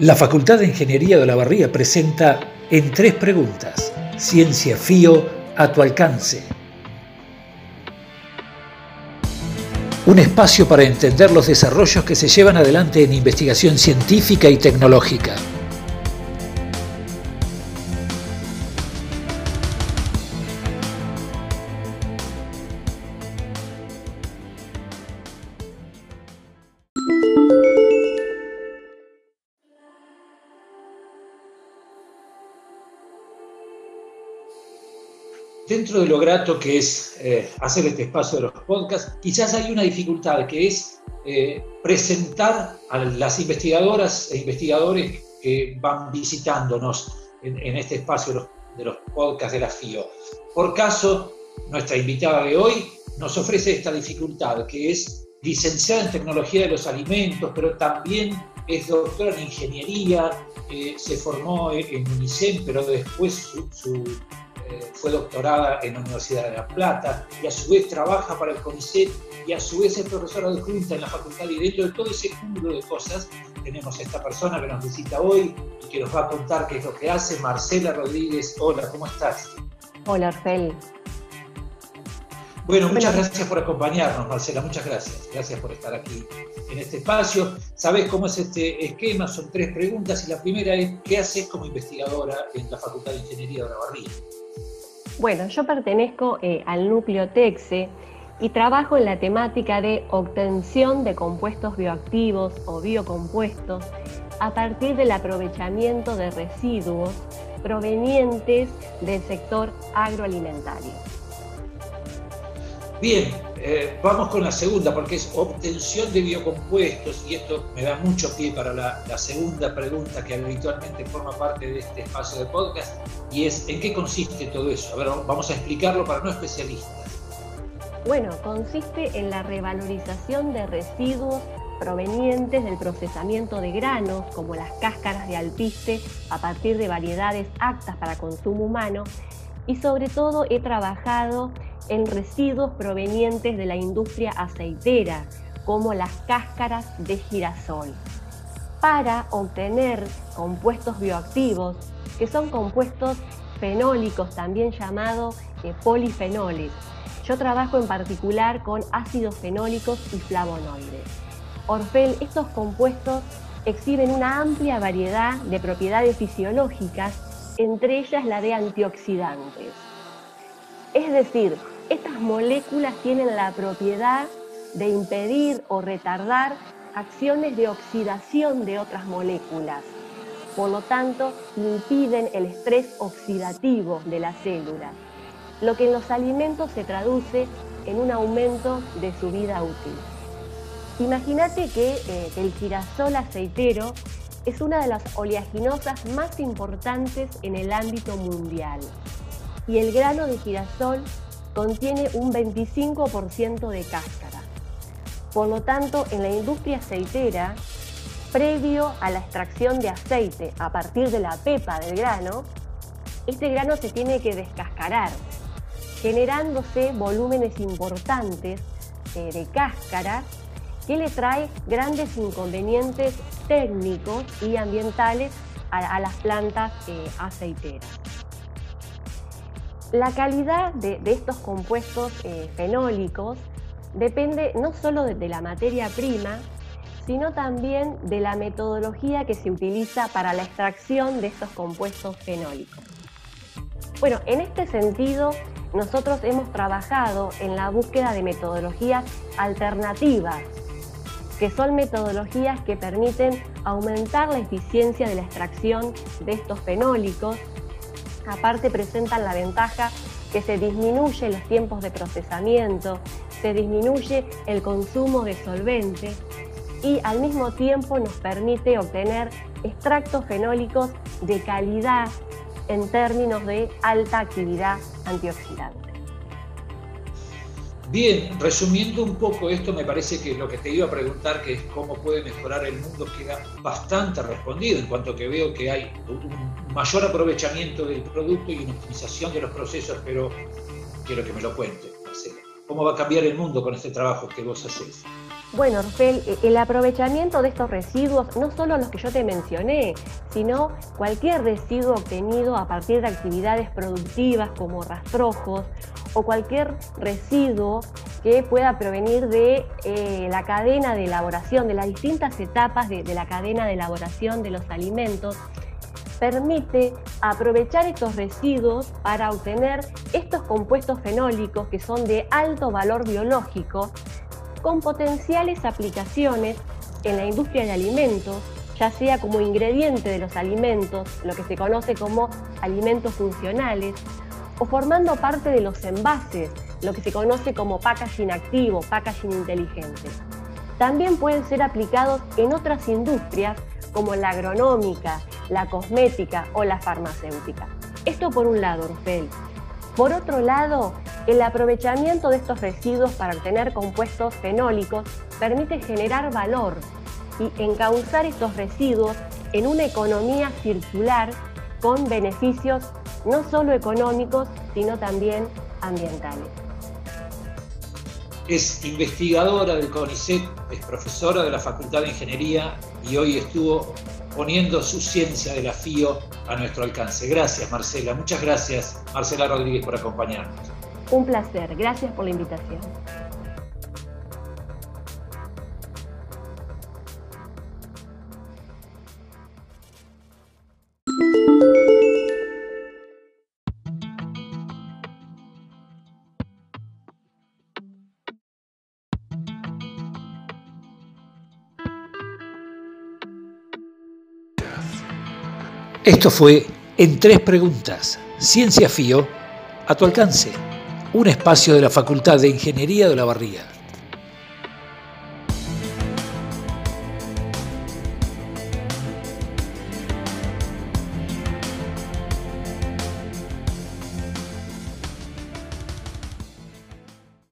La Facultad de Ingeniería de la Barría presenta en tres preguntas, Ciencia FIO a tu alcance. Un espacio para entender los desarrollos que se llevan adelante en investigación científica y tecnológica. Dentro de lo grato que es eh, hacer este espacio de los podcasts, quizás hay una dificultad que es eh, presentar a las investigadoras e investigadores que van visitándonos en, este espacio de los, podcasts de la FIO. Por caso, nuestra invitada de hoy nos ofrece esta dificultad, que es licenciada en tecnología de los alimentos, pero también es doctora en ingeniería, eh, se formó en UNICEF, pero después su fue doctorada en la Universidad de La Plata y a su vez trabaja para el CONICET y a su vez es profesora de Junta en la Facultad y dentro de todo ese cúmulo de cosas tenemos a esta persona que nos visita hoy y que nos va a contar qué es lo que hace, Marcela Rodríguez. Hola, ¿cómo estás? Hola, Orfel. Bueno, muchas gracias por acompañarnos, Marcela, muchas gracias. Gracias por estar aquí en este espacio. Sabes cómo es este esquema, son tres preguntas y la primera es, ¿qué haces como investigadora en la Facultad de Ingeniería de la Barría? Bueno, yo pertenezco eh, al núcleo TEXE y trabajo en la temática de obtención de compuestos bioactivos o biocompuestos a partir del aprovechamiento de residuos provenientes del sector agroalimentario. Bien, eh, vamos con la segunda, porque es obtención de biocompuestos, y esto me da mucho pie para la, segunda pregunta que habitualmente forma parte de este espacio de podcast, y es ¿en qué consiste todo eso? A ver, vamos a explicarlo para no especialistas. Bueno, consiste en la revalorización de residuos provenientes del procesamiento de granos, como las cáscaras de alpiste, a partir de variedades aptas para consumo humano, y sobre todo he trabajado en residuos provenientes de la industria aceitera, como las cáscaras de girasol, para obtener compuestos bioactivos, que son compuestos fenólicos, también llamados eh, polifenoles. Yo trabajo en particular con ácidos fenólicos y flavonoides. Orfel, estos compuestos exhiben una amplia variedad de propiedades fisiológicas, entre ellas la de antioxidantes. Es decir, estas moléculas tienen la propiedad de impedir o retardar acciones de oxidación de otras moléculas. Por lo tanto, impiden el estrés oxidativo de la célula, lo que en los alimentos se traduce en un aumento de su vida útil. Imagínate que eh, el girasol aceitero es una de las oleaginosas más importantes en el ámbito mundial y el grano de girasol contiene un 25% de cáscara. Por lo tanto, en la industria aceitera, previo a la extracción de aceite a partir de la pepa del grano, este grano se tiene que descascarar, generándose volúmenes importantes eh, de cáscara que le trae grandes inconvenientes técnicos y ambientales a, las plantas eh, aceiteras. La calidad de, estos compuestos eh, fenólicos depende no solo de, la materia prima, sino también de la metodología que se utiliza para la extracción de estos compuestos fenólicos. Bueno, en este sentido, nosotros hemos trabajado en la búsqueda de metodologías alternativas, que son metodologías que permiten aumentar la eficiencia de la extracción de estos fenólicos Aparte presentan la ventaja que se disminuye los tiempos de procesamiento, se disminuye el consumo de solventes y al mismo tiempo nos permite obtener extractos fenólicos de calidad en términos de alta actividad antioxidante. Bien, resumiendo un poco esto, me parece que lo que te iba a preguntar, que es cómo puede mejorar el mundo, queda bastante respondido en cuanto que veo que hay un mayor aprovechamiento del producto y una optimización de los procesos, pero quiero que me lo cuente, Marcela. ¿Cómo va a cambiar el mundo con este trabajo que vos hacés? Bueno, Orfel, e, el aprovechamiento de estos residuos, no solo los que yo te mencioné, sino cualquier residuo obtenido a partir de actividades productivas como rastrojos o cualquier residuo que pueda provenir de eh, la cadena de elaboración, de las distintas etapas de la cadena de elaboración de los alimentos, permite aprovechar estos residuos para obtener estos compuestos fenólicos que son de alto valor biológico con potenciales aplicaciones en la industria de alimentos, ya sea como ingrediente de los alimentos, lo que se conoce como alimentos funcionales, o formando parte de los envases, lo que se conoce como packaging activo, packaging inteligente. También pueden ser aplicados en otras industrias como la agronómica, la cosmética o la farmacéutica. Esto por un lado, Orfel. Por otro lado, el aprovechamiento de estos residuos para obtener compuestos fenólicos permite generar valor y encauzar estos residuos en una economía circular con beneficios no solo económicos, sino también ambientales. Es investigadora del CONICET, es profesora de la Facultad de Ingeniería y hoy estuvo poniendo su ciencia de la FIO a nuestro alcance. Gracias, Marcela. Muchas gracias, Marcela Rodríguez, por acompañarnos. Un placer. Gracias por la invitación. Esto fue En Tres Preguntas, Ciencia FIO, a tu alcance, un espacio de la Facultad de Ingeniería de la Barría.